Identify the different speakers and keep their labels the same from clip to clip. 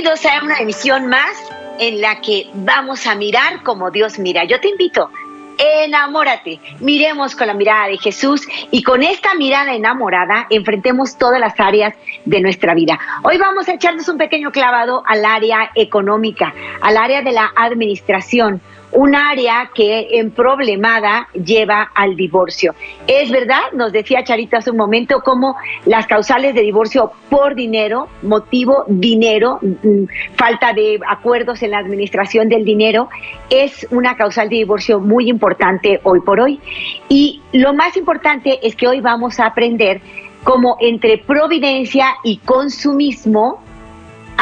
Speaker 1: Bienvenidos a una emisión más en la que vamos a mirar como Dios mira. Yo te invito, enamórate, miremos con la mirada de Jesús y con esta mirada enamorada enfrentemos todas las áreas de nuestra vida. Hoy vamos a echarnos un pequeño clavado al área económica, al área de la administración un área que en problemada lleva al divorcio. Es verdad, nos decía Charita hace un momento, cómo las causales de divorcio por dinero, motivo dinero, mm, falta de acuerdos en la administración del dinero, es una causal de divorcio muy importante hoy por hoy. Y lo más importante es que hoy vamos a aprender cómo entre providencia y consumismo,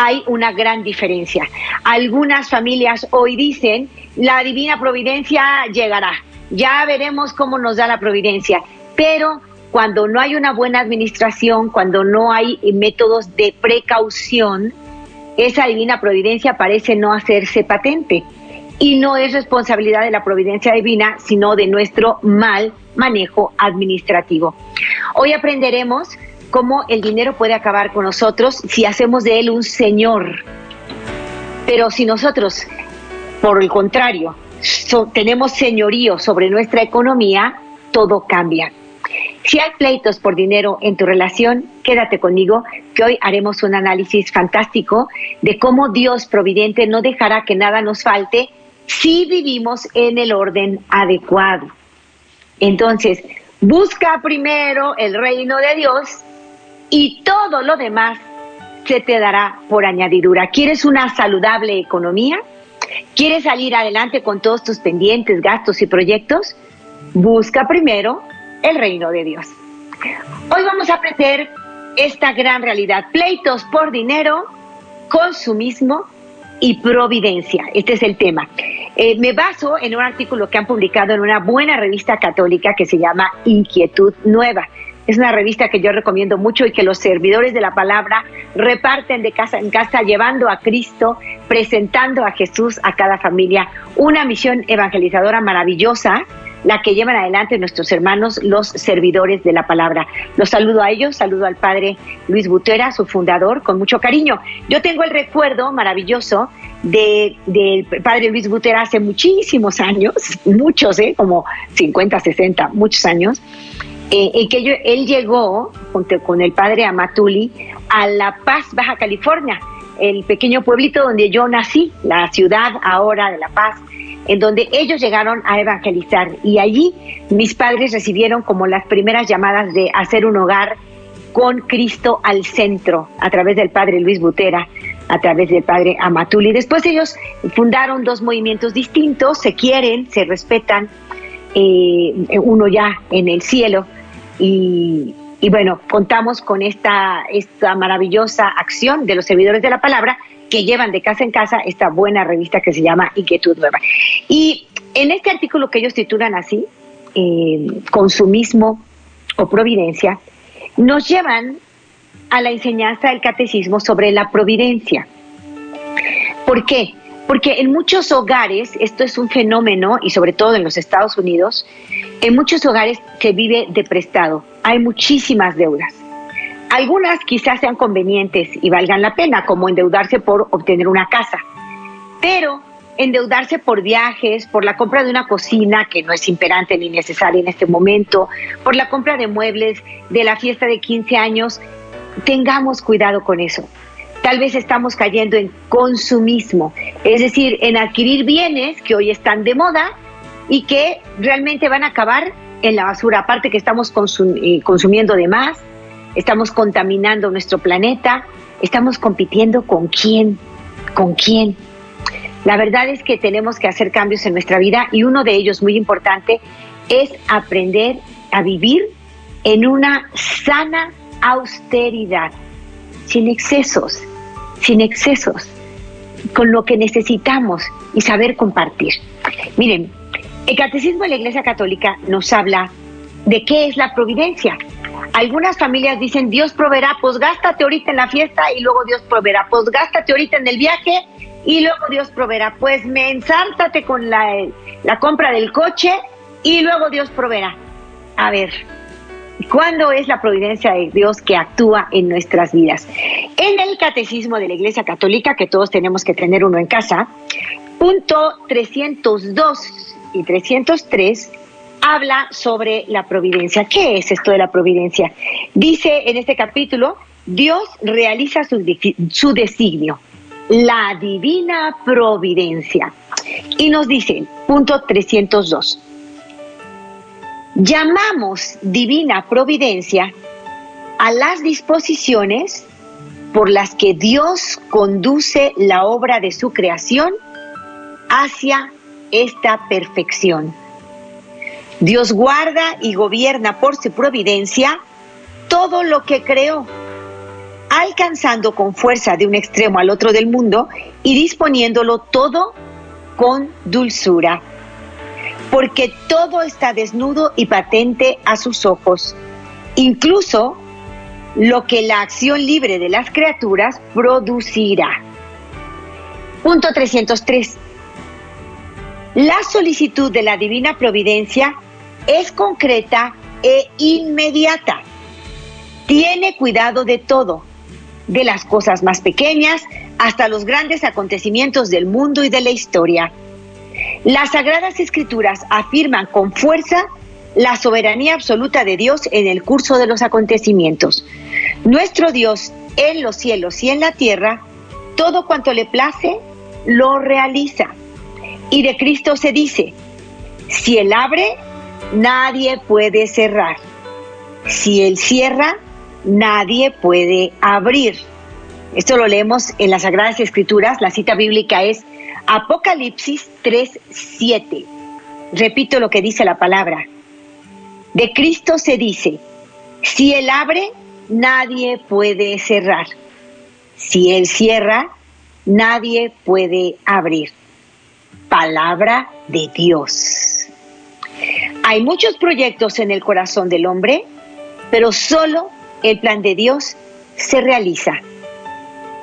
Speaker 1: hay una gran diferencia. Algunas familias hoy dicen, la divina providencia llegará, ya veremos cómo nos da la providencia, pero cuando no hay una buena administración, cuando no hay métodos de precaución, esa divina providencia parece no hacerse patente. Y no es responsabilidad de la providencia divina, sino de nuestro mal manejo administrativo. Hoy aprenderemos cómo el dinero puede acabar con nosotros si hacemos de él un señor. Pero si nosotros, por el contrario, tenemos señorío sobre nuestra economía, todo cambia. Si hay pleitos por dinero en tu relación, quédate conmigo, que hoy haremos un análisis fantástico de cómo Dios providente no dejará que nada nos falte si vivimos en el orden adecuado. Entonces, busca primero el reino de Dios y todo lo demás se te dará por añadidura. ¿Quieres una saludable economía? ¿Quieres salir adelante con todos tus pendientes, gastos y proyectos? Busca primero el reino de Dios. Hoy vamos a aprender esta gran realidad. Pleitos por dinero, consumismo y providencia. Este es el tema. Eh, me baso en un artículo que han publicado en una buena revista católica que se llama Inquietud Nueva. Es una revista que yo recomiendo mucho y que los servidores de la palabra reparten de casa en casa, llevando a Cristo, presentando a Jesús a cada familia. Una misión evangelizadora maravillosa, la que llevan adelante nuestros hermanos, los servidores de la palabra. Los saludo a ellos, saludo al padre Luis Butera, su fundador, con mucho cariño. Yo tengo el recuerdo maravilloso del de, padre Luis Butera hace muchísimos años, muchos, ¿eh? como 50, 60, muchos años eh, que él llegó junto con el padre Amatuli a La Paz, Baja California, el pequeño pueblito donde yo nací, la ciudad ahora de La Paz, en donde ellos llegaron a evangelizar. Y allí mis padres recibieron como las primeras llamadas de hacer un hogar con Cristo al centro, a través del padre Luis Butera, a través del padre Amatuli. Después ellos fundaron dos movimientos distintos, se quieren, se respetan, eh, uno ya en el cielo, y, bueno, contamos con esta, esta maravillosa acción de los servidores de la palabra que llevan de casa en casa esta buena revista que se llama Inquietud Nueva. Y en este artículo que ellos titulan así, eh, Consumismo o Providencia, nos llevan a la enseñanza del catecismo sobre la providencia. ¿Por qué? Porque en muchos hogares, esto es un fenómeno, y sobre todo en los Estados Unidos, en muchos hogares se vive de prestado. Hay muchísimas deudas. Algunas quizás sean convenientes y valgan la pena, como endeudarse por obtener una casa. Pero endeudarse por viajes, por la compra de una cocina que no es imperante ni necesaria en este momento, por la compra de muebles, de la fiesta de 15 años, tengamos cuidado con eso tal vez estamos cayendo en consumismo, es decir, en adquirir bienes que hoy están de moda y que realmente van a acabar en la basura. Aparte que estamos eh, consumiendo de más, estamos contaminando nuestro planeta, estamos compitiendo con quién, con quién. La verdad es que tenemos que hacer cambios en nuestra vida y uno de ellos muy importante es aprender a vivir en una sana austeridad, sin excesos, sin excesos, con lo que necesitamos y saber compartir. Miren, el Catecismo de la Iglesia Católica nos habla de qué es la providencia. Algunas familias dicen, Dios proveerá, pues gástate ahorita en la fiesta y luego Dios proveerá, pues gástate ahorita en el viaje y luego Dios proveerá, pues me con la, la compra del coche y luego Dios proveerá. A ver, ¿Cuándo es la providencia de Dios que actúa en nuestras vidas? En el Catecismo de la Iglesia Católica, que todos tenemos que tener uno en casa, punto 302 y 303 habla sobre la providencia. ¿Qué es esto de la providencia? Dice en este capítulo, Dios realiza su, su designio, la divina providencia. Y nos dice, punto 302, Llamamos divina providencia a las disposiciones por las que Dios conduce la obra de su creación hacia esta perfección. Dios guarda y gobierna por su providencia todo lo que creó, alcanzando con fuerza de un extremo al otro del mundo y disponiéndolo todo con dulzura porque todo está desnudo y patente a sus ojos, incluso lo que la acción libre de las criaturas producirá. Punto 303. La solicitud de la divina providencia es concreta e inmediata. Tiene cuidado de todo, de las cosas más pequeñas hasta los grandes acontecimientos del mundo y de la historia. Las Sagradas Escrituras afirman con fuerza la soberanía absoluta de Dios en el curso de los acontecimientos. Nuestro Dios en los cielos y en la tierra, todo cuanto le place, lo realiza. Y de Cristo se dice, si Él abre, nadie puede cerrar. Si Él cierra, nadie puede abrir. Esto lo leemos en las Sagradas Escrituras, la cita bíblica es Apocalipsis 3:7. Repito lo que dice la palabra. De Cristo se dice, si Él abre, nadie puede cerrar. Si Él cierra, nadie puede abrir. Palabra de Dios. Hay muchos proyectos en el corazón del hombre, pero solo el plan de Dios se realiza.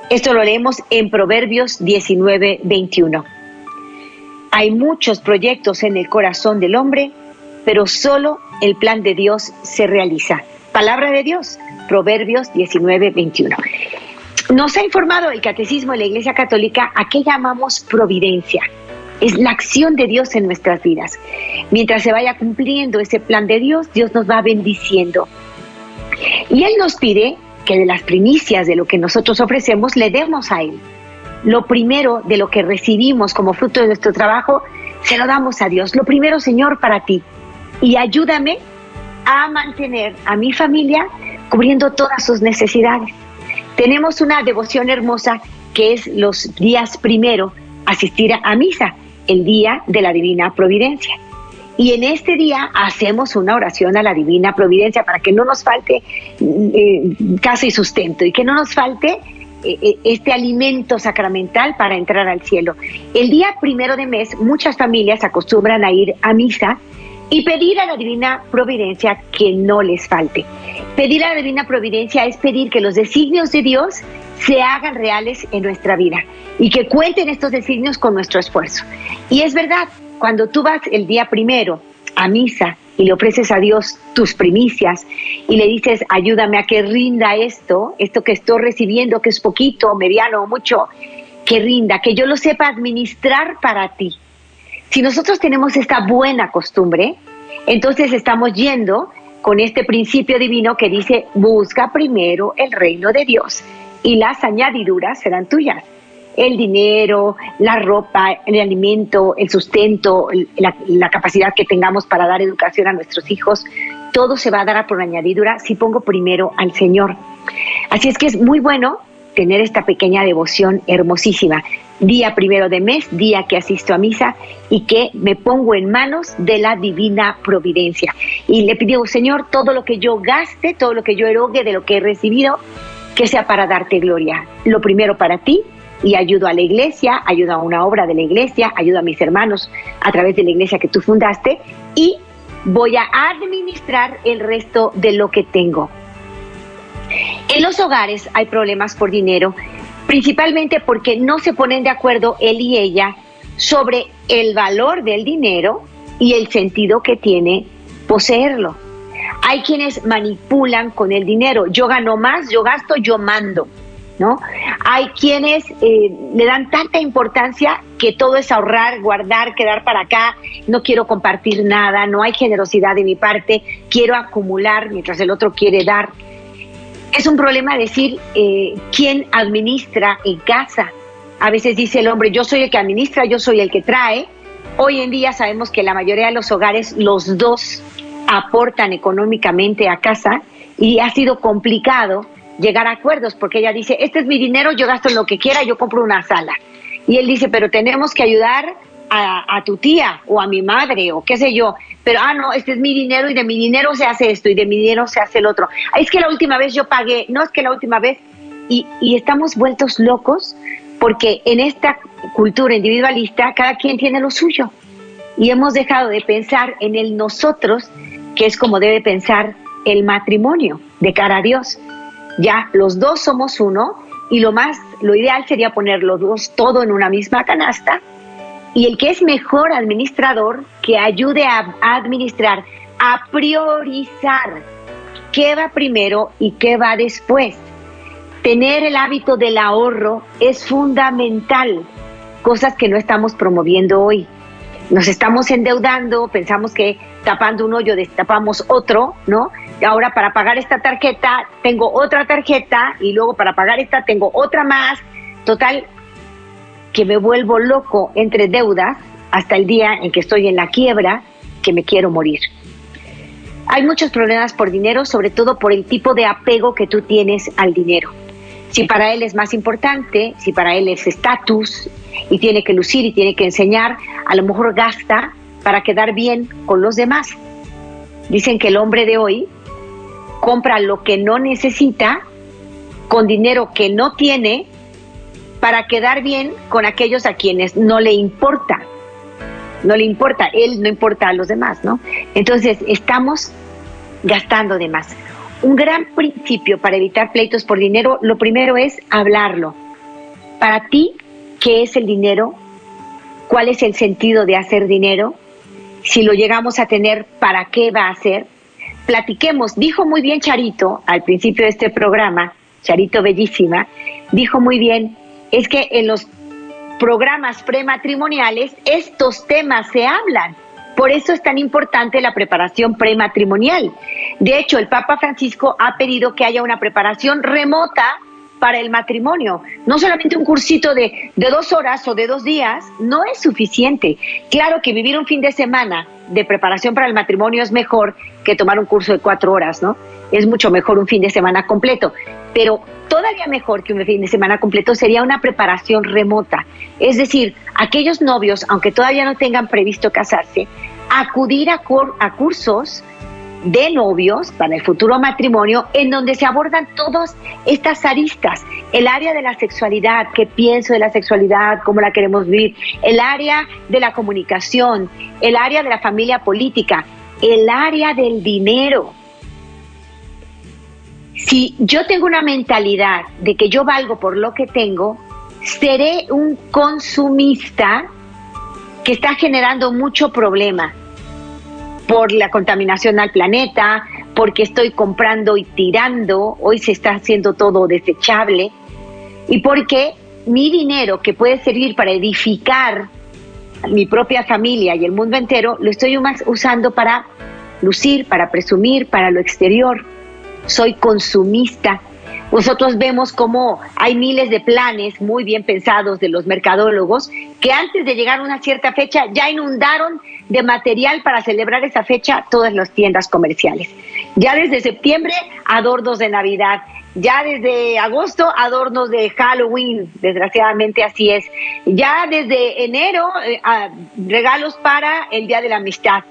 Speaker 1: Esto lo leemos en Proverbios 19, 21. Hay muchos proyectos en el corazón del hombre, pero solo el plan de Dios se realiza. Palabra de Dios, Proverbios 19, 21. Nos ha informado el Catecismo de la Iglesia Católica a qué llamamos providencia. Es la acción de Dios en nuestras vidas. Mientras se vaya cumpliendo ese plan de Dios, Dios nos va bendiciendo. Y Él nos pide que de las primicias de lo que nosotros ofrecemos le demos a Él. Lo primero de lo que recibimos como fruto de nuestro trabajo, se lo damos a Dios. Lo primero, Señor, para ti. Y ayúdame a mantener a mi familia cubriendo todas sus necesidades. Tenemos una devoción hermosa que es los días primero asistir a misa, el día de la divina providencia. Y en este día hacemos una oración a la divina providencia para que no nos falte eh, casa y sustento y que no nos falte eh, eh, este alimento sacramental para entrar al cielo. El día primero de mes muchas familias acostumbran a ir a misa y pedir a la divina providencia que no les falte. Pedir a la divina providencia es pedir que los designios de Dios se hagan reales en nuestra vida y que cuenten estos designios con nuestro esfuerzo. Y es verdad, cuando tú vas el día primero a misa y le ofreces a Dios tus primicias y le dices, ayúdame a que rinda esto, esto que estoy recibiendo, que es poquito, mediano o mucho, que rinda, que yo lo sepa administrar para ti. Si nosotros tenemos esta buena costumbre, entonces estamos yendo con este principio divino que dice, busca primero el reino de Dios y las añadiduras serán tuyas el dinero, la ropa, el alimento, el sustento, la, capacidad que tengamos para dar educación a nuestros hijos, todo se va a dar por añadidura si pongo primero al Señor. Así es que es muy bueno tener esta pequeña devoción hermosísima. Día primero de mes, día que asisto a misa y que me pongo en manos de la divina providencia. Y le pido, Señor, todo lo que yo gaste, todo lo que yo erogue de lo que he recibido, que sea para darte gloria. Lo primero para ti y ayudo a la iglesia, ayudo a una obra de la iglesia, ayudo a mis hermanos a través de la iglesia que tú fundaste y voy a administrar el resto de lo que tengo. En los hogares hay problemas por dinero, principalmente porque no se ponen de acuerdo él y ella sobre el valor del dinero y el sentido que tiene poseerlo. Hay quienes manipulan con el dinero. Yo gano más, yo gasto, yo mando. ¿No? Hay quienes eh, le dan tanta importancia que todo es ahorrar, guardar, quedar para acá, no quiero compartir nada, no hay generosidad de mi parte, quiero acumular mientras el otro quiere dar. Es un problema decir eh, quién administra en casa. A veces dice el hombre, yo soy el que administra, yo soy el que trae. Hoy en día sabemos que la mayoría de los hogares, los dos aportan económicamente a casa y ha sido complicado llegar a acuerdos porque ella dice, este es mi dinero, yo gasto lo que quiera, yo compro una sala. Y él dice, pero tenemos que ayudar a, tu tía o a mi madre o qué sé yo pero, ah, no, este es mi dinero y de mi dinero se hace esto y de mi dinero se hace el otro. Es que la última vez yo pagué, no es que la última vez, y, y estamos vueltos locos porque en esta cultura individualista cada quien tiene lo suyo y hemos dejado de pensar en el nosotros, que es como debe pensar el matrimonio de cara a Dios. Ya los dos somos uno y lo más, lo ideal sería poner los dos todo en una misma canasta y el que es mejor administrador, que ayude a, administrar, a priorizar qué va primero y qué va después. Tener el hábito del ahorro es fundamental, cosas que no estamos promoviendo hoy. Nos estamos endeudando, pensamos que tapando un hoyo destapamos otro, ¿no? Ahora para pagar esta tarjeta tengo otra tarjeta y luego para pagar esta tengo otra más. Total, que me vuelvo loco entre deudas hasta el día en que estoy en la quiebra, que me quiero morir. Hay muchos problemas por dinero, sobre todo por el tipo de apego que tú tienes al dinero. Si para él es más importante, si para él es estatus y tiene que lucir y tiene que enseñar, a lo mejor gasta para quedar bien con los demás. Dicen que el hombre de hoy compra lo que no necesita con dinero que no tiene para quedar bien con aquellos a quienes no le importa. No le importa, él no importa a los demás, ¿no? Entonces, estamos gastando de más. Un gran principio para evitar pleitos por dinero, lo primero es hablarlo. Para ti, ¿qué es el dinero? ¿Cuál es el sentido de hacer dinero? Si lo llegamos a tener, ¿para qué va a ser? Platiquemos. Dijo muy bien Charito al principio de este programa, Charito Bellísima, dijo muy bien, es que en los programas prematrimoniales estos temas se hablan. Por eso es tan importante la preparación prematrimonial. De hecho, el Papa Francisco ha pedido que haya una preparación remota para el matrimonio. No solamente un cursito de, de, dos horas o de dos días, no es suficiente. Claro que vivir un fin de semana de preparación para el matrimonio es mejor que tomar un curso de cuatro horas, ¿no? Es mucho mejor un fin de semana completo. Pero todavía mejor que un fin de semana completo sería una preparación remota. Es decir, aquellos novios, aunque todavía no tengan previsto casarse, acudir a, a cursos de novios para el futuro matrimonio en donde se abordan todas estas aristas, el área de la sexualidad, qué pienso de la sexualidad, cómo la queremos vivir, el área de la comunicación, el área de la familia política, el área del dinero. Si yo tengo una mentalidad de que yo valgo por lo que tengo, seré un consumista que está generando mucho problema por la contaminación al planeta, porque estoy comprando y tirando, hoy se está haciendo todo desechable, y porque mi dinero que puede servir para edificar mi propia familia y el mundo entero, lo estoy usando para lucir, para presumir, para lo exterior. Soy consumista. Nosotros vemos cómo hay miles de planes muy bien pensados de los mercadólogos que antes de llegar a una cierta fecha ya inundaron de material para celebrar esa fecha todas las tiendas comerciales. Ya desde septiembre, adornos de Navidad, ya desde agosto adornos de Halloween, desgraciadamente así es. Ya desde enero eh, regalos para el Día de la Amistad.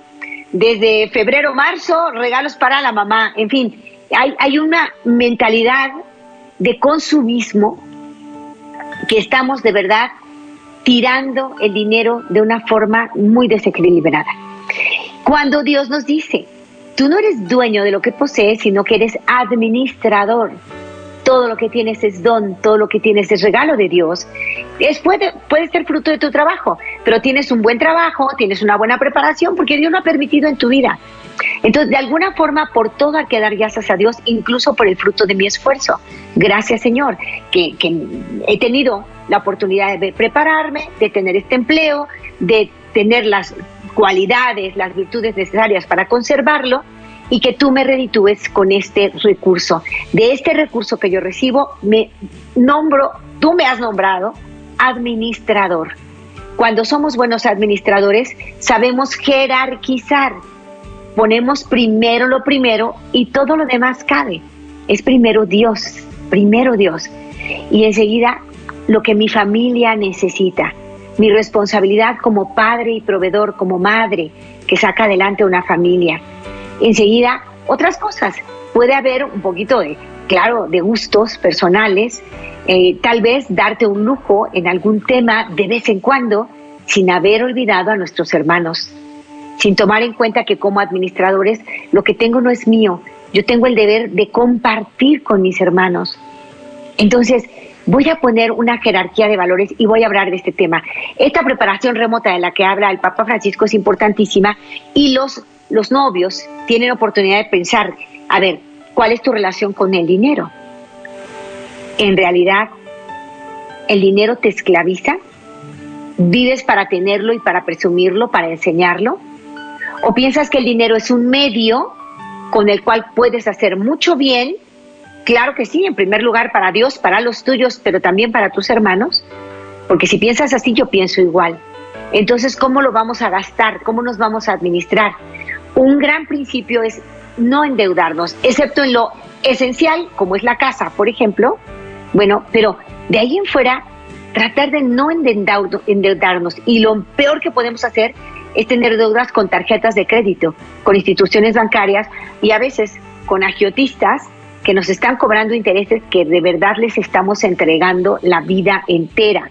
Speaker 1: Desde febrero, marzo, regalos para la mamá. En fin, hay, hay una mentalidad de consumismo que estamos de verdad tirando el dinero de una forma muy desequilibrada. Cuando Dios nos dice, tú no eres dueño de lo que posees, sino que eres administrador. Todo lo que tienes es don, todo lo que tienes es regalo de Dios. Es, puede, puede ser fruto de tu trabajo, pero tienes un buen trabajo, tienes una buena preparación, porque Dios lo ha permitido en tu vida. Entonces, de alguna forma, por todo hay que dar gracias a Dios, incluso por el fruto de mi esfuerzo. Gracias, Señor, que, he tenido la oportunidad de prepararme, de tener este empleo, de tener las cualidades, las virtudes necesarias para conservarlo y que tú me reditúes con este recurso. De este recurso que yo recibo, me nombro, tú me has nombrado administrador. Cuando somos buenos administradores, sabemos jerarquizar ponemos primero lo primero y todo lo demás cabe. Es primero Dios, primero Dios. Y enseguida lo que mi familia necesita, mi responsabilidad como padre y proveedor, como madre que saca adelante una familia. Enseguida otras cosas. Puede haber un poquito de, claro, de gustos personales, eh, tal vez darte un lujo en algún tema de vez en cuando, sin haber olvidado a nuestros hermanos sin tomar en cuenta que como administradores lo que tengo no es mío, yo tengo el deber de compartir con mis hermanos. Entonces, voy a poner una jerarquía de valores y voy a hablar de este tema. Esta preparación remota de la que habla el Papa Francisco es importantísima y los, los novios tienen oportunidad de pensar, a ver, ¿cuál es tu relación con el dinero? En realidad, ¿el dinero te esclaviza? ¿Vives para tenerlo y para presumirlo, para enseñarlo? ¿O piensas que el dinero es un medio con el cual puedes hacer mucho bien? Claro que sí, en primer lugar para Dios, para los tuyos, pero también para tus hermanos. Porque si piensas así, yo pienso igual. Entonces, ¿cómo lo vamos a gastar? ¿Cómo nos vamos a administrar? Un gran principio es no endeudarnos, excepto en lo esencial, como es la casa, por ejemplo. Bueno, pero de ahí en fuera, tratar de no endeudarnos. Y lo peor que podemos hacer es tener deudas con tarjetas de crédito, con instituciones bancarias y a veces con agiotistas que nos están cobrando intereses que de verdad les estamos entregando la vida entera.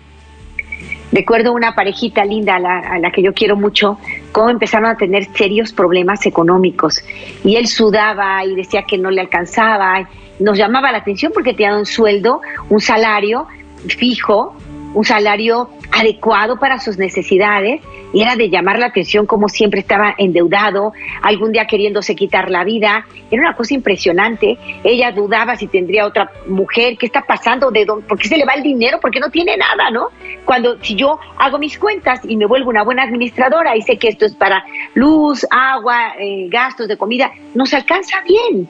Speaker 1: Recuerdo una parejita linda a la, a la, que yo quiero mucho, cómo empezaron a tener serios problemas económicos. Y él sudaba y decía que no le alcanzaba. Nos llamaba la atención porque tenía un sueldo, un salario fijo, un salario adecuado para sus necesidades y era de llamar la atención como siempre estaba endeudado, algún día queriéndose quitar la vida. Era una cosa impresionante. Ella dudaba si tendría otra mujer, qué está pasando, de dónde, por qué se le va el dinero, porque no tiene nada, ¿no? Cuando si yo hago mis cuentas y me vuelvo una buena administradora y sé que esto es para luz, agua, eh, gastos de comida, nos alcanza bien.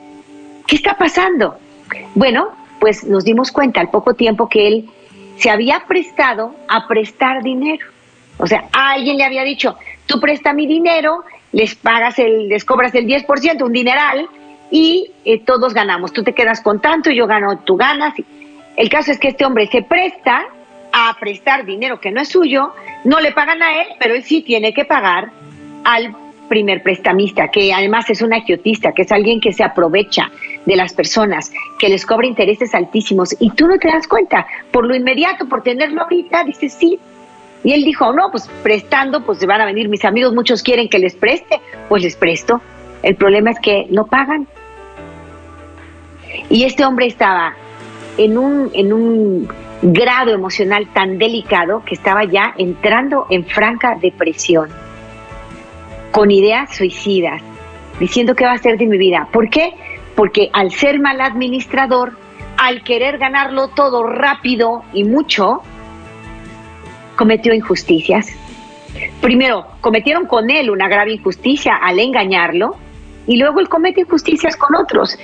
Speaker 1: ¿Qué está pasando? Bueno, pues nos dimos cuenta al poco tiempo que él se había prestado a prestar dinero. O sea, alguien le había dicho, tú presta mi dinero, les pagas el, les cobras el 10%, un dineral, y eh, todos ganamos. Tú te quedas con tanto, yo gano, tú ganas. El caso es que este hombre se presta a prestar dinero que no es suyo, no le pagan a él, pero él sí tiene que pagar al primer prestamista, que además es un agiotista, que es alguien que se aprovecha de las personas, que les cobra intereses altísimos y tú no te das cuenta. Por lo inmediato, por tenerlo ahorita, dices sí. Y él dijo, no, pues prestando, pues se van a venir mis amigos, muchos quieren que les preste, pues les presto. El problema es que no pagan. Y este hombre estaba en un, en un grado emocional tan delicado que estaba ya entrando en franca depresión con ideas suicidas, diciendo qué va a hacer de mi vida. ¿Por qué? Porque al ser mal administrador, al querer ganarlo todo rápido y mucho, cometió injusticias. Primero, cometieron con él una grave injusticia al engañarlo y luego él comete injusticias con otros.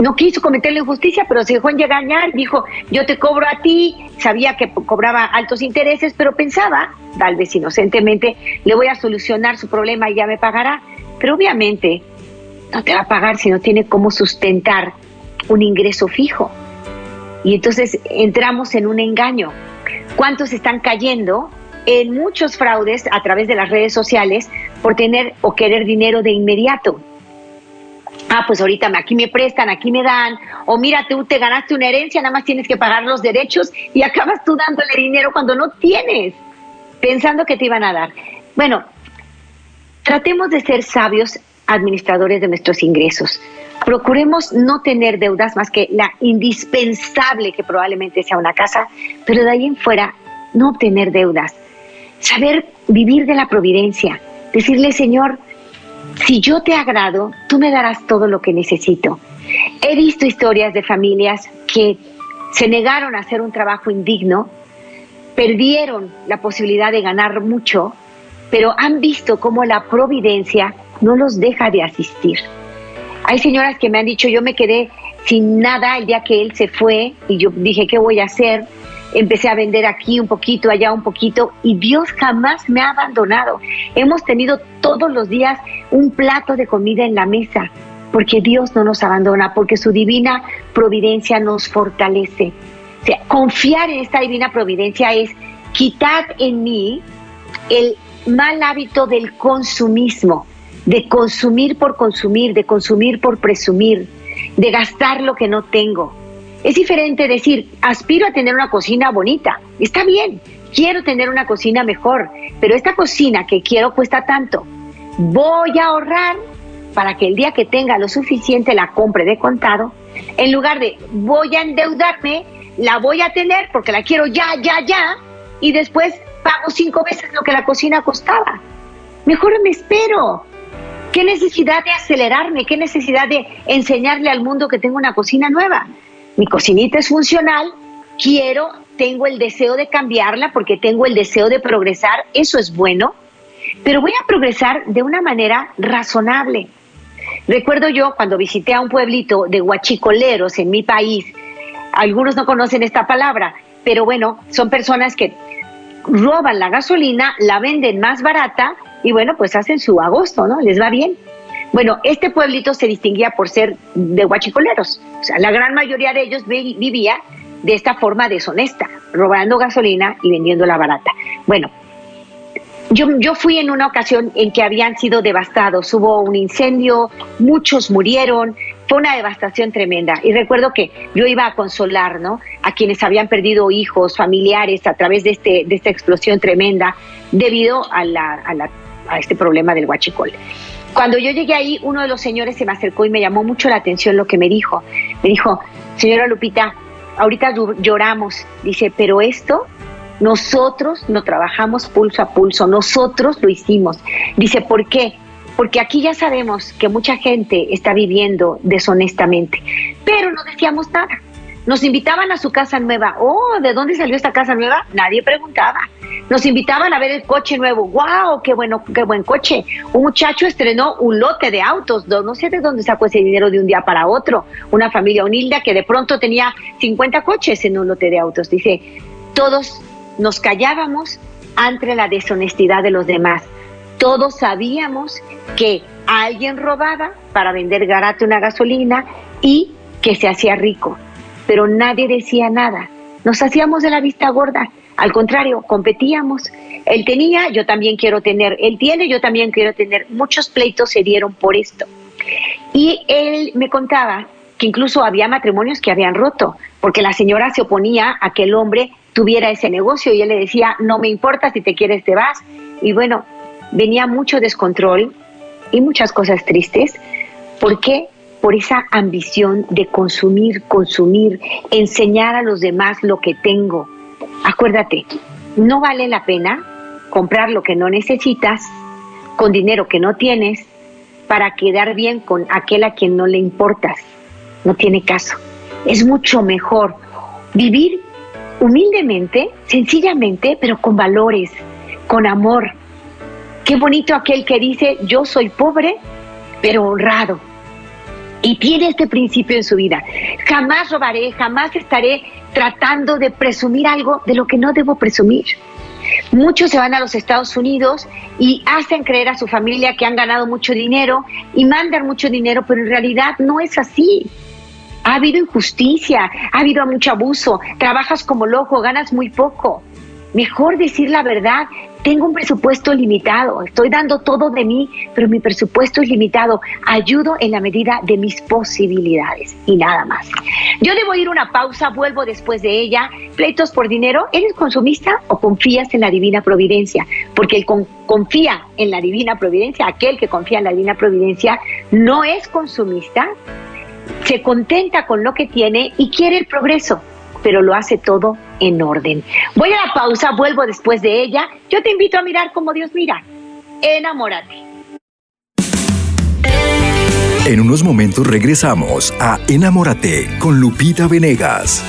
Speaker 1: No quiso cometer la injusticia, pero se dejó engañar, dijo, yo te cobro a ti, sabía que cobraba altos intereses, pero pensaba, tal vez inocentemente, le voy a solucionar su problema y ya me pagará. Pero obviamente no te va a pagar si no tiene cómo sustentar un ingreso fijo. Y entonces entramos en un engaño. ¿Cuántos están cayendo en muchos fraudes a través de las redes sociales por tener o querer dinero de inmediato? Ah, pues ahorita aquí me prestan, aquí me dan, o mira, tú te ganaste una herencia, nada más tienes que pagar los derechos y acabas tú dándole dinero cuando no tienes, pensando que te iban a dar. Bueno, tratemos de ser sabios administradores de nuestros ingresos. Procuremos no tener deudas más que la indispensable que probablemente sea una casa, pero de ahí en fuera no obtener deudas. Saber vivir de la providencia. Decirle, Señor, si yo te agrado, tú me darás todo lo que necesito. He visto historias de familias que se negaron a hacer un trabajo indigno, perdieron la posibilidad de ganar mucho, pero han visto cómo la providencia no los deja de asistir. Hay señoras que me han dicho, yo me quedé sin nada el día que él se fue y yo dije, ¿qué voy a hacer? Empecé a vender aquí un poquito, allá un poquito y Dios jamás me ha abandonado. Hemos tenido todos los días un plato de comida en la mesa porque Dios no nos abandona, porque su divina providencia nos fortalece. O sea, confiar en esta divina providencia es quitar en mí el mal hábito del consumismo de consumir por consumir, de consumir por presumir, de gastar lo que no tengo. Es diferente decir, aspiro a tener una cocina bonita, está bien, quiero tener una cocina mejor, pero esta cocina que quiero cuesta tanto. Voy a ahorrar para que el día que tenga lo suficiente la compre de contado, en lugar de voy a endeudarme, la voy a tener porque la quiero ya, ya, ya, y después pago cinco veces lo que la cocina costaba. Mejor me espero, ¿Qué necesidad de acelerarme? ¿Qué necesidad de enseñarle al mundo que tengo una cocina nueva? Mi cocinita es funcional, quiero, tengo el deseo de cambiarla porque tengo el deseo de progresar, eso es bueno, pero voy a progresar de una manera razonable. Recuerdo yo cuando visité a un pueblito de guachicoleros en mi país, algunos no conocen esta palabra, pero bueno, son personas que roban la gasolina, la venden más barata y bueno, pues hacen su agosto, ¿no? Les va bien. Bueno, este pueblito se distinguía por ser de guachicoleros. O sea, la gran mayoría de ellos vivía de esta forma deshonesta, robando gasolina y vendiéndola barata. Bueno, yo, yo, fui en una ocasión en que habían sido devastados, hubo un incendio, muchos murieron, fue una devastación tremenda. Y recuerdo que yo iba a consolar ¿no? a quienes habían perdido hijos, familiares a través de, este, de esta explosión tremenda debido a la, a la a este problema del huachicol. Cuando yo llegué ahí, uno de los señores se me acercó y me llamó mucho la atención lo que me dijo. Me dijo, señora Lupita, ahorita lloramos, dice, pero esto nosotros lo trabajamos pulso a pulso, nosotros lo hicimos. Dice, ¿por qué? Porque aquí ya sabemos que mucha gente está viviendo deshonestamente, pero no decíamos nada. Nos invitaban a su casa nueva. Oh, ¿de dónde salió esta casa nueva? Nadie preguntaba. Nos invitaban a ver el coche nuevo. ¡Wow! ¡Qué bueno, qué buen coche! Un muchacho estrenó un lote de autos. No sé de dónde sacó ese dinero de un día para otro. Una familia humilde que de pronto tenía 50 coches en un lote de autos. Dice, todos nos callábamos ante la deshonestidad de los demás. Todos sabíamos que alguien robaba para vender garate una gasolina y que se hacía rico pero nadie decía nada. Nos hacíamos de la vista gorda. Al contrario, competíamos. Él tenía, yo también quiero tener. Él tiene, yo también quiero tener. Muchos pleitos se dieron por esto. Y él me contaba que incluso había matrimonios que habían roto, porque la señora se oponía a que el hombre tuviera ese negocio y él le decía, no me importa, si te quieres te vas. Y bueno, venía mucho descontrol y muchas cosas tristes. ¿Por qué? Por esa ambición de consumir, consumir, enseñar a los demás lo que tengo. Acuérdate, no vale la pena comprar lo que no necesitas con dinero que no tienes para quedar bien con aquel a quien no le importas. No tiene caso. Es mucho mejor vivir humildemente, sencillamente, pero con valores, con amor. Qué bonito aquel que dice, yo soy pobre, pero honrado y tiene este principio en su vida. Jamás robaré, jamás estaré tratando de presumir algo de lo que no debo presumir. Muchos se van a los Estados Unidos y hacen creer a su familia que han ganado mucho dinero y mandan mucho dinero, pero en realidad no es así. ha habido injusticia, ha habido mucho abuso, trabajas como loco, ganas muy poco. Mejor decir la verdad, tengo un presupuesto limitado, estoy dando todo de mí, pero mi presupuesto es limitado. Ayudo en la medida de mis posibilidades y nada más. Yo debo ir una pausa, vuelvo después de ella. Pleitos por dinero, ¿eres consumista o confías en la divina providencia? Porque el confía en la divina providencia, aquel que confía en la divina providencia, no es consumista, se contenta con lo que tiene y quiere el progreso pero lo hace todo en orden. Voy a la pausa, vuelvo después de ella. Yo te invito a mirar como Dios mira. Enamórate.
Speaker 2: En unos momentos regresamos a Enamórate con Lupita Venegas.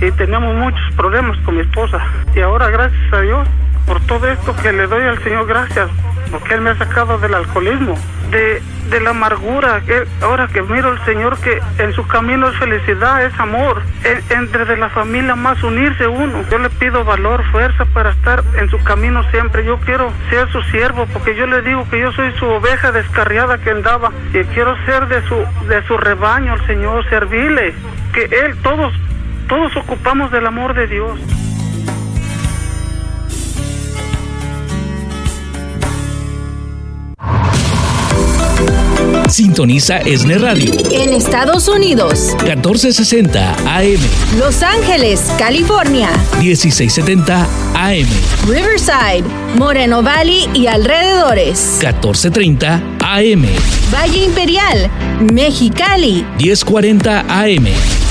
Speaker 3: Y teníamos muchos problemas con mi esposa. Y ahora, gracias a Dios, por todo esto que le doy al Señor gracias, porque Él me ha sacado del alcoholismo, de, de la amargura. Que ahora que miro al Señor que en su camino es felicidad, es amor, entre de la familia más unirse uno. Yo le pido valor, fuerza para estar en su camino siempre. Yo quiero ser su siervo porque yo le digo que yo soy su oveja descarriada que andaba y quiero ser de su, de su rebaño al Señor, servirle, que Él, todos, todos ocupamos del amor de Dios.
Speaker 4: Sintoniza Esne Radio.
Speaker 5: En Estados Unidos.
Speaker 4: 1460 AM.
Speaker 5: Los Ángeles, California.
Speaker 4: 1670 AM.
Speaker 5: Riverside, Moreno Valley y alrededores.
Speaker 4: 1430 AM.
Speaker 5: Valle Imperial, Mexicali.
Speaker 4: 1040 AM.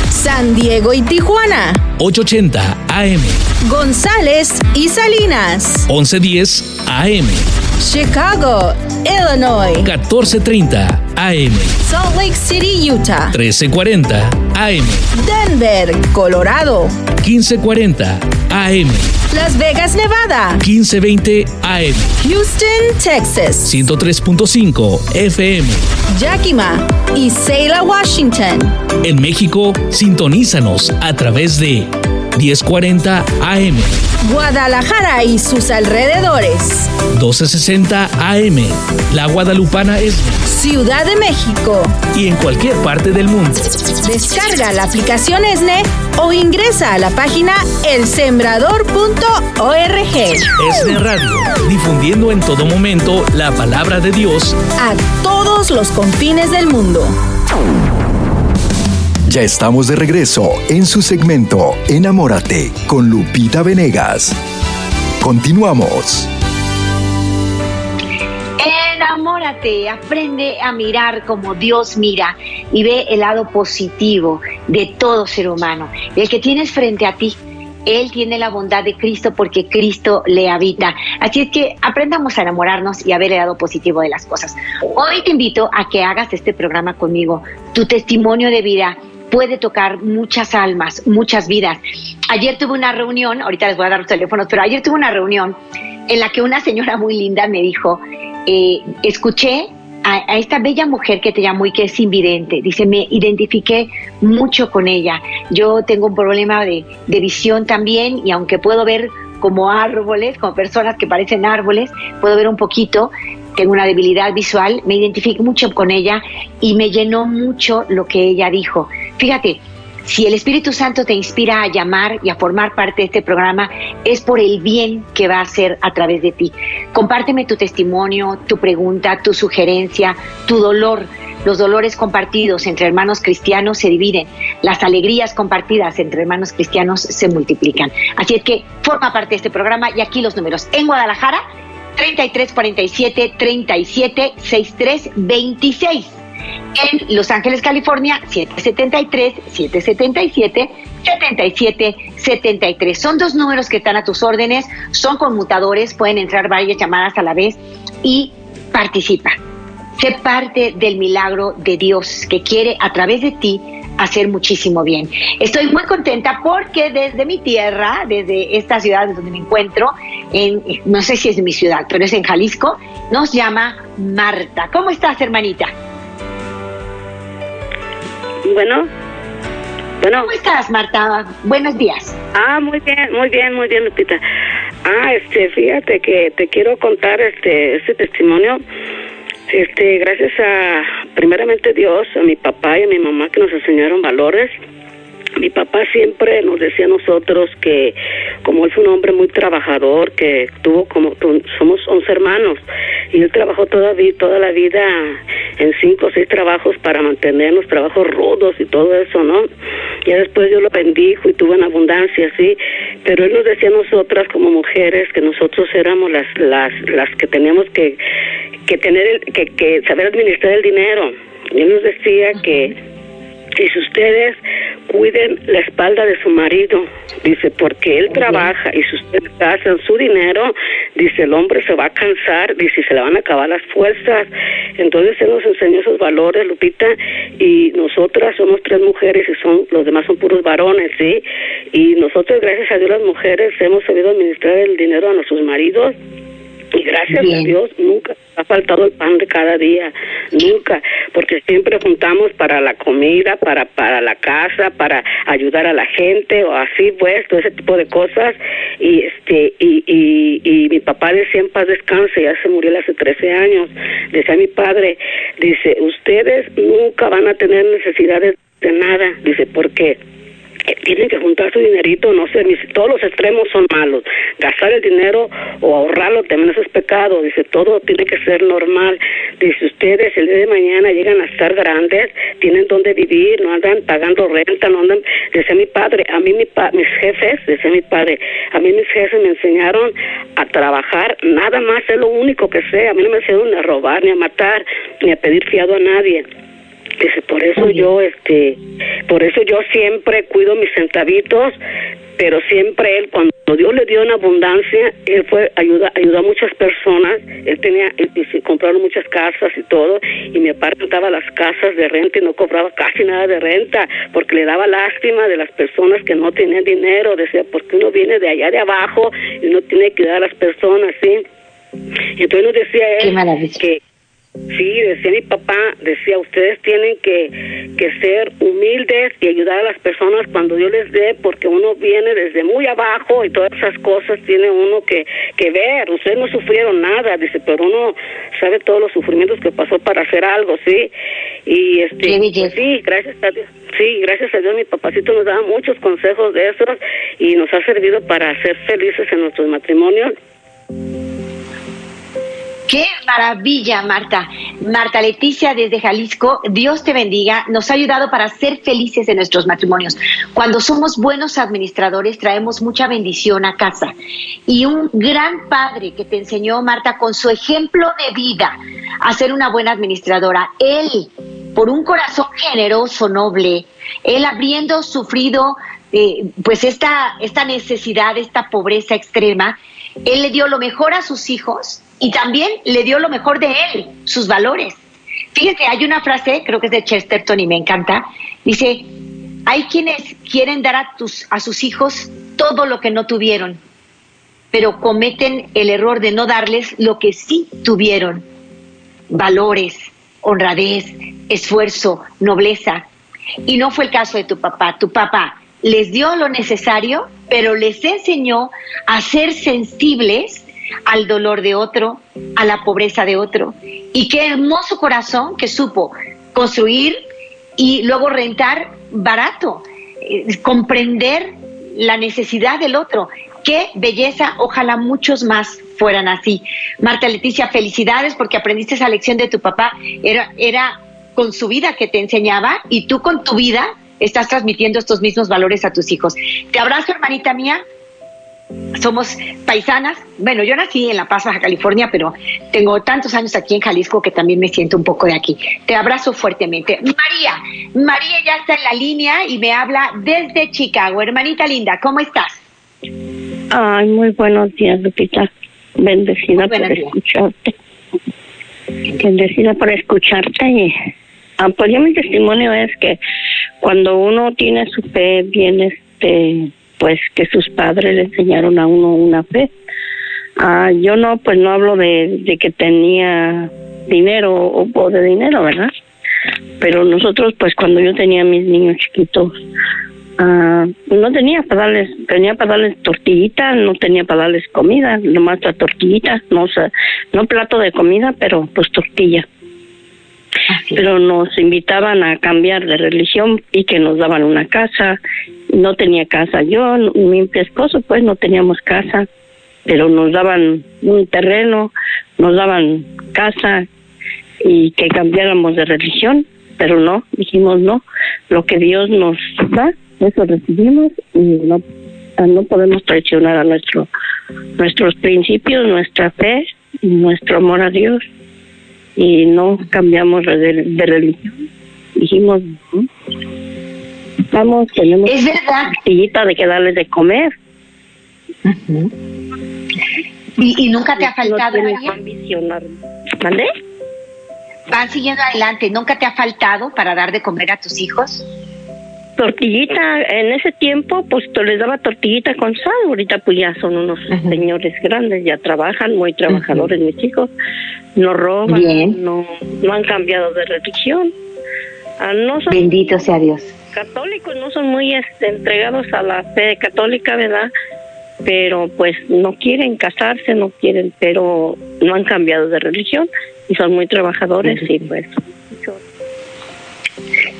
Speaker 5: San Diego y Tijuana.
Speaker 4: 880 AM.
Speaker 5: González y Salinas.
Speaker 4: 1110 AM.
Speaker 5: Chicago, Illinois.
Speaker 4: 1430 AM.
Speaker 5: Salt Lake City, Utah.
Speaker 4: 1340 AM.
Speaker 5: Denver, Colorado.
Speaker 4: 1540 AM.
Speaker 5: Las Vegas, Nevada.
Speaker 4: 1520 AM.
Speaker 5: Houston, Texas.
Speaker 4: 103.5 FM.
Speaker 5: Yakima y Selah, Washington.
Speaker 4: En México, sintonízanos a través de 1040 AM.
Speaker 5: Guadalajara y sus alrededores.
Speaker 4: 1260 AM. La Guadalupana es
Speaker 5: Ciudad de México.
Speaker 4: Y en cualquier parte del mundo.
Speaker 5: Descarga la aplicación ESNE o ingresa a la página elsembrador.org.
Speaker 4: ESNE Radio, difundiendo en todo momento la palabra de Dios
Speaker 5: a todos los confines del mundo.
Speaker 2: Ya estamos de regreso en su segmento Enamórate con Lupita Venegas. Continuamos.
Speaker 1: Enamórate, aprende a mirar como Dios mira y ve el lado positivo de todo ser humano, el que tienes frente a ti. Él tiene la bondad de Cristo porque Cristo le habita. Así es que aprendamos a enamorarnos y a ver el lado positivo de las cosas. Hoy te invito a que hagas este programa conmigo, tu testimonio de vida puede tocar muchas almas, muchas vidas. Ayer tuve una reunión, ahorita les voy a dar los teléfonos, pero ayer tuve una reunión en la que una señora muy linda me dijo, eh, escuché a, esta bella mujer que te llamó y que es invidente. Dice, me identifiqué mucho con ella. Yo tengo un problema de, de visión también y aunque puedo ver como árboles, como personas que parecen árboles, puedo ver un poquito, tengo una debilidad visual, me identifiqué mucho con ella y me llenó mucho lo que ella dijo. Fíjate, si el Espíritu Santo te inspira a llamar y a formar parte de este programa, es por el bien que va a hacer a través de ti. Compárteme tu testimonio, tu pregunta, tu sugerencia, tu dolor. Los dolores compartidos entre hermanos cristianos se dividen, las alegrías compartidas entre hermanos cristianos se multiplican. Así es que forma parte de este programa y aquí los números. En Guadalajara, 3347 37 63 26 en Los Ángeles, California, 773-777-7773. Son dos números que están a tus órdenes, son conmutadores, pueden entrar varias llamadas a la vez y participa. Sé parte del milagro de Dios que quiere a través de ti hacer muchísimo bien. Estoy muy contenta porque desde mi tierra, desde esta ciudad donde me encuentro, en, no sé si es mi ciudad, pero es en Jalisco, nos llama Marta. ¿Cómo estás, hermanita?
Speaker 6: Bueno. Bueno.
Speaker 1: ¿Cómo estás, Marta? Buenos días.
Speaker 6: Ah, muy bien, muy bien, muy bien, Lupita. Ah, este, fíjate que te quiero contar este, este testimonio. Este, gracias a, primeramente Dios, a mi papá y a mi mamá que nos enseñaron valores mi papá siempre nos decía a nosotros que como él fue un hombre muy trabajador, que tuvo como somos 11 hermanos y él trabajó toda, toda la vida en cinco o seis trabajos para mantenernos, trabajos rudos y todo eso, ¿no? Ya después yo lo bendijo y tuvo en abundancia, sí, pero él nos decía a nosotras como mujeres que nosotros éramos las que teníamos que que tener que, que saber administrar el dinero. Y él nos decía que y si ustedes cuiden la espalda de su marido, dice, porque él trabaja y si ustedes hacen su dinero, dice, el hombre se va a cansar, dice, se le van a acabar las fuerzas. Entonces él nos enseñó esos valores, Lupita, y nosotras somos tres mujeres y son los demás son puros varones, ¿sí? Y nosotros, gracias a Dios, las mujeres hemos sabido administrar el dinero a nuestros maridos y gracias a Dios nunca ha faltado el pan de cada día, nunca, porque siempre juntamos para la comida, para para la casa, para ayudar a la gente o así pues, todo ese tipo de cosas. Y este y, y, y mi papá decía en paz descanse, ya se murió hace 13 años, decía mi padre, dice, ustedes nunca van a tener necesidades de nada, dice, porque tienen que juntar su dinerito, no sé, todos los extremos son malos. Gastar el dinero o ahorrarlo también eso es pecado. Dice, todo tiene que ser normal. Dice, ustedes el día de mañana llegan a estar grandes, tienen donde vivir, no andan pagando renta, no andan, decía mi padre, a mí mi mis jefes, decía mi padre, a mí mis jefes me enseñaron a trabajar, nada más es lo único que sé, a mí no me enseñaron a robar, ni a matar, ni a pedir fiado a nadie. Dice, por eso yo, este, por eso yo siempre cuido mis centavitos, pero siempre él, cuando Dios le dio una abundancia, él fue, ayuda, ayudó a muchas personas, él tenía, y se compraron muchas casas y todo, y mi papá rentaba las casas de renta y no cobraba casi nada de renta, porque le daba lástima de las personas que no tenían dinero, decía, porque uno viene de allá de abajo y uno tiene que ayudar a las personas, ¿sí? Entonces nos decía él que Sí, decía mi papá, decía, ustedes tienen que, que ser humildes y ayudar a las personas cuando Dios les dé, porque uno viene desde muy abajo y todas esas cosas tiene uno que, que ver. Ustedes no sufrieron nada, dice, pero uno sabe todos los sufrimientos que pasó para hacer algo, ¿sí? Y este, pues sí, gracias a Dios. Sí, gracias a Dios mi papacito nos daba muchos consejos de esos y nos ha servido para ser felices en nuestros matrimonios.
Speaker 1: Qué maravilla, Marta. Marta Leticia desde Jalisco, Dios te bendiga. Nos ha ayudado para ser felices en nuestros matrimonios. Cuando somos buenos administradores, traemos mucha bendición a casa. Y un gran padre que te enseñó, Marta, con su ejemplo de vida, a ser una buena administradora. Él, por un corazón generoso, noble, él habiendo sufrido eh, pues esta, esta necesidad, esta pobreza extrema, él le dio lo mejor a sus hijos y también le dio lo mejor de él, sus valores. Fíjese, hay una frase, creo que es de Chesterton y me encanta, dice, hay quienes quieren dar a, tus, a sus hijos todo lo que no tuvieron, pero cometen el error de no darles lo que sí tuvieron, valores, honradez, esfuerzo, nobleza. Y no fue el caso de tu papá. Tu papá les dio lo necesario, pero les enseñó a ser sensibles al dolor de otro, a la pobreza de otro. Y qué hermoso corazón que supo construir y luego rentar barato, eh, comprender la necesidad del otro. Qué belleza, ojalá muchos más fueran así. Marta Leticia, felicidades porque aprendiste esa lección de tu papá. Era, era con su vida que te enseñaba y tú con tu vida estás transmitiendo estos mismos valores a tus hijos. Te abrazo, hermanita mía somos paisanas. Bueno, yo nací en La Paz, Baja California, pero tengo tantos años aquí en Jalisco que también me siento un poco de aquí. Te abrazo fuertemente. María, María ya está en la línea y me habla desde Chicago. Hermanita linda, ¿cómo estás?
Speaker 7: Ay, muy buenos días, Lupita. Bendecida por escucharte. Bendecida por escucharte y ah, pues yo mi testimonio es que cuando uno tiene su fe bien este pues que sus padres le enseñaron a uno una fe. Ah, yo no, pues no hablo de, que tenía dinero o, de dinero, ¿verdad? Pero nosotros, pues cuando yo tenía mis niños chiquitos, ah, no tenía para darles, tenía para darles tortillita, no tenía para darles comida, nomás la tortillita, no, no plato de comida, pero pues tortilla. Pero nos invitaban a cambiar de religión y que nos daban una casa. No tenía casa yo, mi esposo pues no teníamos casa, pero nos daban un terreno, nos daban casa y que cambiáramos de religión, pero no, dijimos no, lo que Dios nos da, eso recibimos y no, no podemos traicionar a nuestro, nuestros principios, nuestra fe, nuestro amor a Dios y no cambiamos de, religión. Dijimos, vamos, tenemos
Speaker 1: es verdad.
Speaker 7: de que darles de comer.
Speaker 1: ¿Y, nunca te ha faltado, no
Speaker 7: ¿Mande?
Speaker 1: Van siguiendo adelante. ¿Nunca te ha faltado para dar de comer a tus hijos?
Speaker 7: Tortillita, en ese tiempo pues les daba tortillita con sal, ahorita pues ya son unos señores grandes, ya trabajan, muy trabajadores mis hijos, no roban, no no han cambiado de religión.
Speaker 1: Ah, no son Bendito sea Dios.
Speaker 7: Católicos no son muy este, entregados a la fe católica, ¿verdad? Pero pues no quieren casarse, no quieren, pero no han cambiado de religión y son muy trabajadores y pues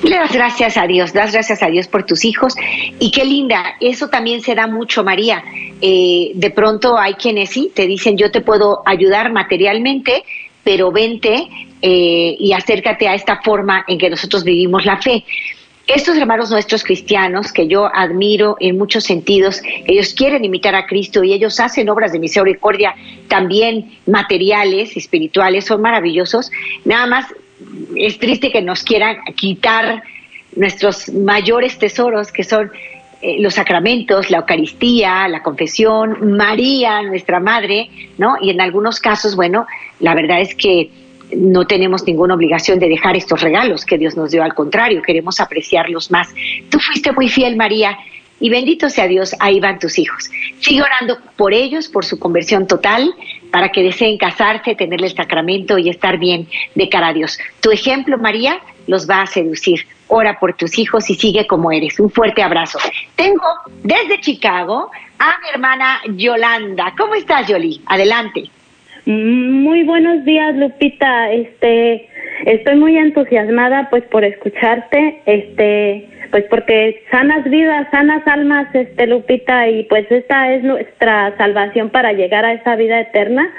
Speaker 1: le das gracias a Dios, das gracias a Dios por tus hijos. Y qué linda, eso también se da mucho, María. Eh, de pronto hay quienes sí te dicen, yo te puedo ayudar materialmente, pero vente eh, y acércate a esta forma en que nosotros vivimos la fe. Estos hermanos nuestros cristianos, que yo admiro en muchos sentidos, ellos quieren imitar a Cristo y ellos hacen obras de misericordia también materiales, espirituales, son maravillosos. Nada más es triste que nos quieran quitar nuestros mayores tesoros, que son eh, los sacramentos, la Eucaristía, la confesión, María, nuestra madre, ¿no? Y en algunos casos, bueno, la verdad es que no tenemos ninguna obligación de dejar estos regalos que Dios nos dio, al contrario, queremos apreciarlos más. Tú fuiste muy fiel, María, y bendito sea Dios, ahí van tus hijos. Sigue orando por ellos, por su conversión total, para que deseen casarse, tenerle el sacramento y estar bien de cara a Dios. Tu ejemplo, María, los va a seducir. Ora por tus hijos y sigue como eres. Un fuerte abrazo. Tengo desde Chicago a mi hermana Yolanda. ¿Cómo estás, Yoli? Adelante.
Speaker 8: Muy buenos días, Lupita. Este, estoy muy entusiasmada pues por escucharte. Este, pues porque sanas vidas, sanas almas, este Lupita, y pues esta es nuestra salvación para llegar a esa vida eterna.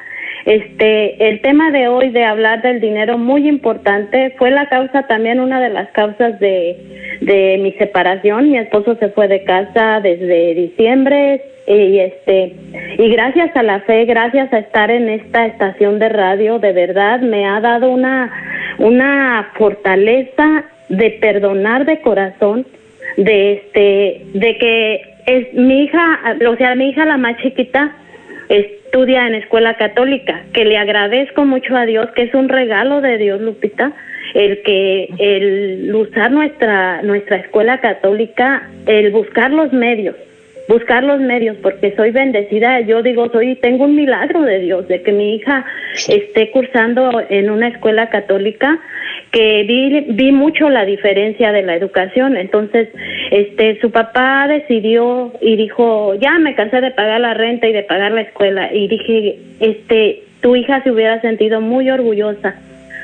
Speaker 8: Este, el tema de hoy de hablar del dinero muy importante fue la causa también una de las causas de, de mi separación. Mi esposo se fue de casa desde diciembre y este y gracias a la fe, gracias a estar en esta estación de radio, de verdad me ha dado una una fortaleza de perdonar de corazón, de este, de que es mi hija, o sea, mi hija la más chiquita estudia en escuela católica, que le agradezco mucho a Dios, que es un regalo de Dios, Lupita, el que el usar nuestra nuestra escuela católica, el buscar los medios, buscar los medios porque soy bendecida, yo digo, soy tengo un milagro de Dios de que mi hija esté cursando en una escuela católica que vi, vi mucho la diferencia de la educación. Entonces, este, su papá decidió y dijo, ya me cansé de pagar la renta y de pagar la escuela. Y dije, este, tu hija se hubiera sentido muy orgullosa,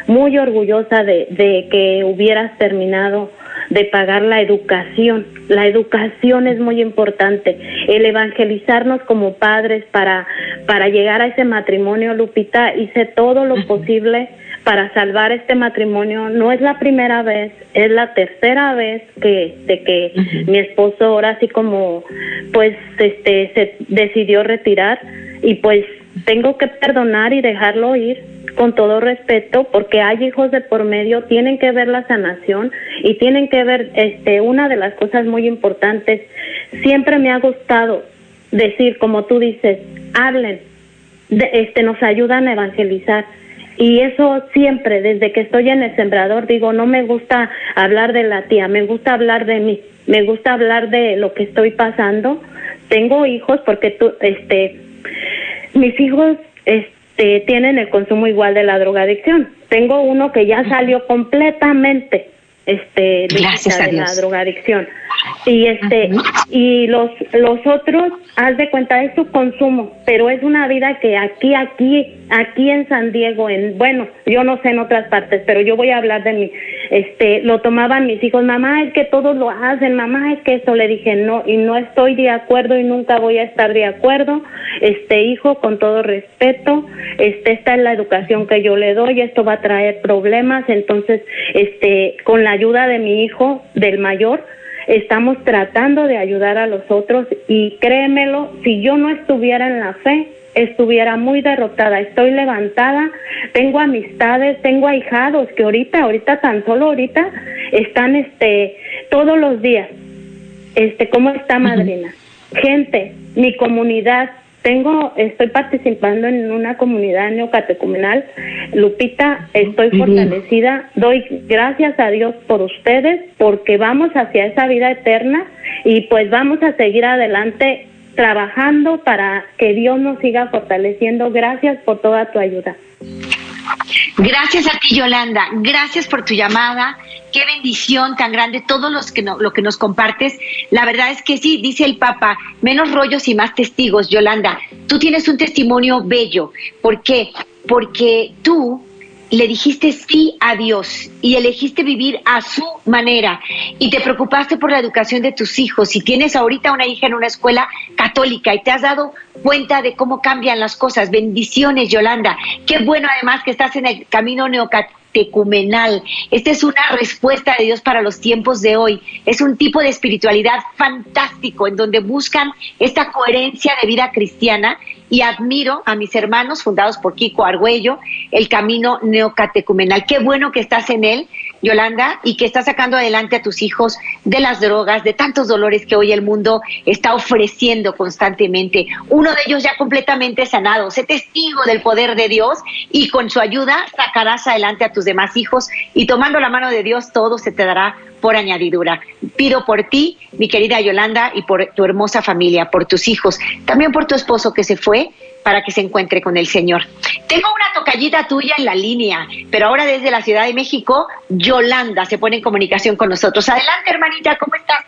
Speaker 8: muy orgullosa de, de que hubieras terminado de pagar la educación. La educación es muy importante. El evangelizarnos como padres para, para llegar a ese matrimonio, Lupita, hice todo lo posible para salvar este matrimonio. No es la primera vez, es la tercera vez que, de que mi esposo ahora así como pues este se decidió retirar y pues tengo que perdonar y dejarlo ir con todo respeto porque hay hijos de por medio tienen que ver la sanación y tienen que ver este una de las cosas muy importantes siempre me ha gustado decir como tú dices hablen de, este nos ayudan a evangelizar y eso siempre, desde que estoy en el sembrador, digo, no me gusta hablar de la tía, me gusta hablar de mí, me gusta hablar de lo que estoy pasando. Tengo hijos porque tú, este, mis hijos, este, tienen el consumo igual de la drogadicción. Tengo uno que ya salió completamente este
Speaker 1: Gracias a
Speaker 8: de la
Speaker 1: Dios.
Speaker 8: drogadicción y este y los los otros haz de cuenta es su consumo pero es una vida que aquí aquí aquí en San Diego en bueno yo no sé en otras partes pero yo voy a hablar de mi este lo tomaban mis hijos mamá es que todos lo hacen mamá es que eso le dije no y no estoy de acuerdo y nunca voy a estar de acuerdo. Este hijo con todo respeto este esta es la educación que yo le doy esto va a traer problemas entonces este con la ayuda de mi hijo del mayor estamos tratando de ayudar a los otros y créemelo si yo no estuviera en la fe estuviera muy derrotada, estoy levantada, tengo amistades, tengo ahijados que ahorita, ahorita tan solo ahorita están este todos los días. Este, ¿cómo está madrina? Gente, mi comunidad tengo, estoy participando en una comunidad neocatecumenal. Lupita, estoy fortalecida. Doy gracias a Dios por ustedes, porque vamos hacia esa vida eterna y pues vamos a seguir adelante trabajando para que Dios nos siga fortaleciendo. Gracias por toda tu ayuda.
Speaker 1: Gracias a ti, Yolanda. Gracias por tu llamada. Qué bendición tan grande todos los que no, lo que nos compartes. La verdad es que sí, dice el Papa, menos rollos y más testigos, Yolanda. Tú tienes un testimonio bello. ¿Por qué? Porque tú le dijiste sí a Dios y elegiste vivir a su manera y te preocupaste por la educación de tus hijos y tienes ahorita una hija en una escuela católica y te has dado cuenta de cómo cambian las cosas. Bendiciones, Yolanda. Qué bueno además que estás en el camino neocatecumenal. Esta es una respuesta de Dios para los tiempos de hoy. Es un tipo de espiritualidad fantástico en donde buscan esta coherencia de vida cristiana y admiro a mis hermanos fundados por Kiko Argüello, el camino neocatecumenal. Qué bueno que estás en él, Yolanda, y que estás sacando adelante a tus hijos de las drogas, de tantos dolores que hoy el mundo está ofreciendo constantemente. Uno de ellos ya completamente sanado. Sé testigo del poder de Dios y con su ayuda sacarás adelante a tus demás hijos y tomando la mano de Dios todo se te dará por añadidura. Pido por ti, mi querida Yolanda, y por tu hermosa familia, por tus hijos, también por tu esposo que se fue para que se encuentre con el Señor. Tengo una tocallita tuya en la línea, pero ahora desde la Ciudad de México, Yolanda se pone en comunicación con nosotros. Adelante, hermanita, ¿cómo estás?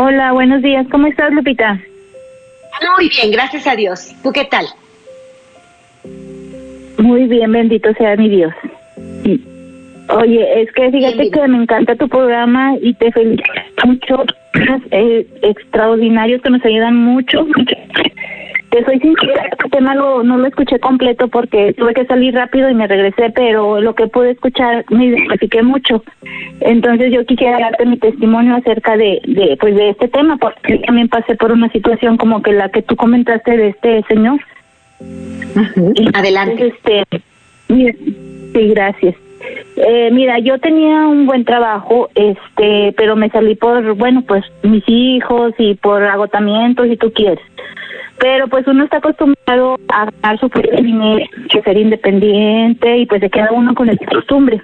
Speaker 9: Hola, buenos días. ¿Cómo estás, Lupita?
Speaker 1: Muy bien, gracias a Dios. ¿Tú qué tal?
Speaker 9: Muy bien, bendito sea mi Dios. Sí. Oye, es que fíjate que me encanta tu programa y te felicito mucho. Eh, extraordinarios que nos ayudan mucho. Te soy sincera, este tema lo, no lo escuché completo porque tuve que salir rápido y me regresé, pero lo que pude escuchar me identifiqué mucho. Entonces yo quisiera darte mi testimonio acerca de, de, pues de este tema, porque también pasé por una situación como que la que tú comentaste de este señor.
Speaker 1: Adelante.
Speaker 9: Entonces, este, mira, sí, gracias. Eh, mira, yo tenía un buen trabajo, este, pero me salí por, bueno, pues mis hijos y por agotamientos y tú quieres. Pero pues uno está acostumbrado a ganar su propio dinero, que ser independiente y pues se queda uno con esa costumbre.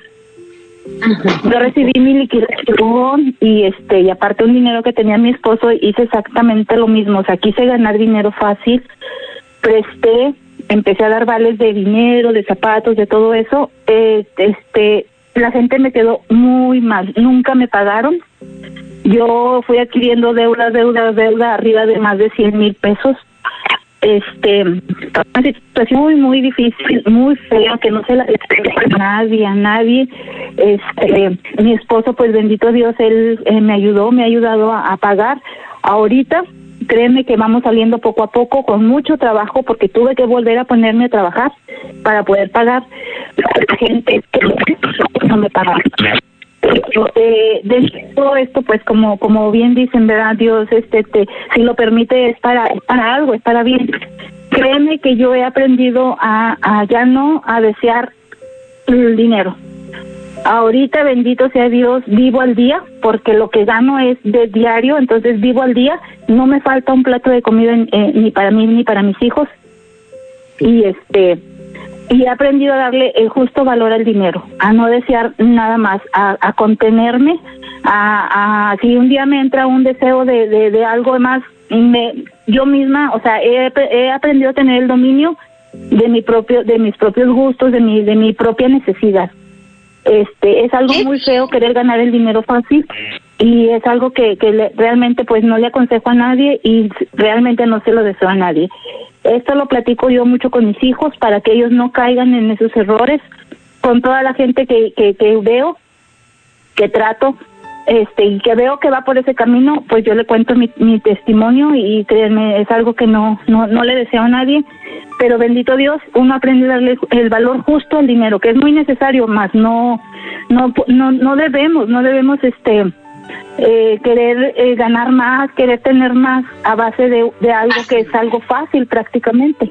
Speaker 9: Yo recibí mi liquidación y este y aparte un dinero que tenía mi esposo hice exactamente lo mismo, o sea, quise ganar dinero fácil, presté empecé a dar vales de dinero, de zapatos, de todo eso, eh, este, la gente me quedó muy mal, nunca me pagaron. Yo fui adquiriendo deuda, deuda, deuda, arriba de más de 100 mil pesos. Este, una situación muy, muy difícil, muy fea, que no se la a nadie, a nadie. Este, mi esposo, pues bendito Dios, él eh, me ayudó, me ha ayudado a, a pagar. Ahorita créeme que vamos saliendo poco a poco con mucho trabajo porque tuve que volver a ponerme a trabajar para poder pagar la gente que no me pagaba. Eh, de todo esto, pues como como bien dicen, verdad, Dios, este, te, si lo permite es para para algo, es para bien. Créeme que yo he aprendido a, a ya no a desear el dinero. Ahorita, bendito sea Dios, vivo al día, porque lo que gano es de diario, entonces vivo al día, no me falta un plato de comida eh, ni para mí ni para mis hijos. Y este y he aprendido a darle el justo valor al dinero, a no desear nada más, a, contenerme, a, a si un día me entra un deseo de, de, de algo más, me, yo misma, o sea, he, he aprendido a tener el dominio de mi propio, de mis propios gustos, de mi, de mi propia necesidad. Este, es algo muy feo querer ganar el dinero fácil y es algo que, que realmente pues no le aconsejo a nadie y realmente no se lo deseo a nadie. Esto lo platico yo mucho con mis hijos para que ellos no caigan en esos errores, con toda la gente que, que, que veo, que trato, este y que veo que va por ese camino, pues yo le cuento mi, mi testimonio y créanme, es algo que no, no, no le deseo a nadie, pero bendito Dios, uno aprende a darle el valor justo al dinero, que es muy necesario, más no, no, no, no debemos, no debemos este eh, querer eh, ganar más, querer tener más a base de, de algo que es algo fácil prácticamente.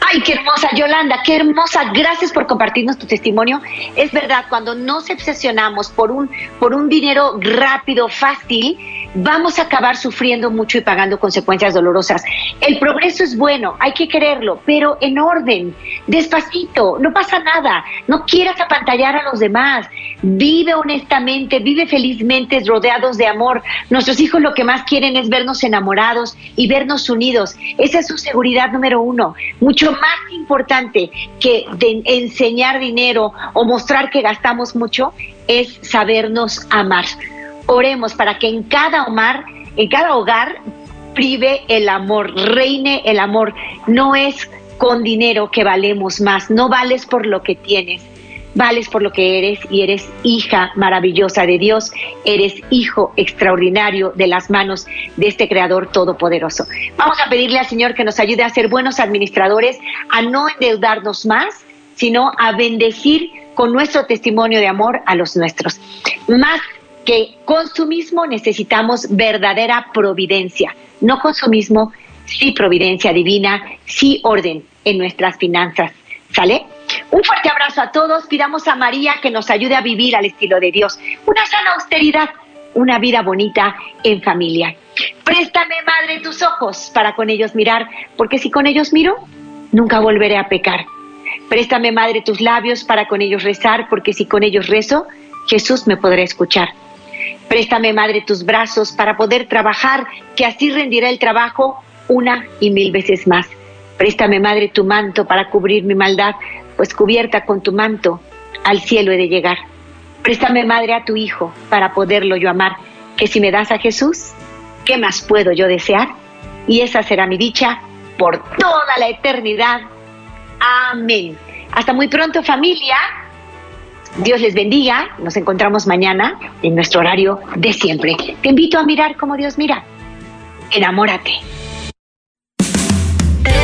Speaker 1: Ay, qué hermosa, Yolanda, qué hermosa. Gracias por compartirnos tu testimonio. Es verdad, cuando nos obsesionamos por un, por un dinero rápido, fácil, vamos a acabar sufriendo mucho y pagando consecuencias dolorosas. El progreso es bueno, hay que quererlo, pero en orden, despacito, no pasa nada. No quieras apantallar a los demás. Vive honestamente, vive felizmente, rodeados de amor. Nuestros hijos lo que más quieren es vernos enamorados y vernos unidos. Esa es su seguridad número uno. Mucho más importante que enseñar dinero o mostrar que gastamos mucho es sabernos amar. Oremos para que en cada hogar, en cada hogar prive el amor, reine el amor. No es con dinero que valemos más, no vales por lo que tienes, vales por lo que eres y eres hija maravillosa de Dios, eres hijo extraordinario de las manos de este Creador Todopoderoso. Vamos a pedirle al Señor que nos ayude a ser buenos administradores, a no endeudarnos más, sino a bendecir con nuestro testimonio de amor a los nuestros. Más que consumismo necesitamos verdadera providencia, no consumismo, sí providencia divina, sí orden en nuestras finanzas. ¿Sale? Un fuerte abrazo a todos. Pidamos a María que nos ayude a vivir al estilo de Dios. Una sana austeridad, una vida bonita en familia. Préstame, Madre, tus ojos para con ellos mirar, porque si con ellos miro, nunca volveré a pecar. Préstame, Madre, tus labios para con ellos rezar, porque si con ellos rezo, Jesús me podrá escuchar. Préstame, Madre, tus brazos para poder trabajar, que así rendirá el trabajo una y mil veces más. Préstame, Madre, tu manto para cubrir mi maldad, pues cubierta con tu manto al cielo he de llegar. Préstame, Madre, a tu Hijo para poderlo yo amar, que si me das a Jesús, ¿qué más puedo yo desear? Y esa será mi dicha por toda la eternidad. Amén. Hasta muy pronto familia. Dios les bendiga. Nos encontramos mañana en nuestro horario de siempre. Te invito a mirar como Dios mira. Enamórate.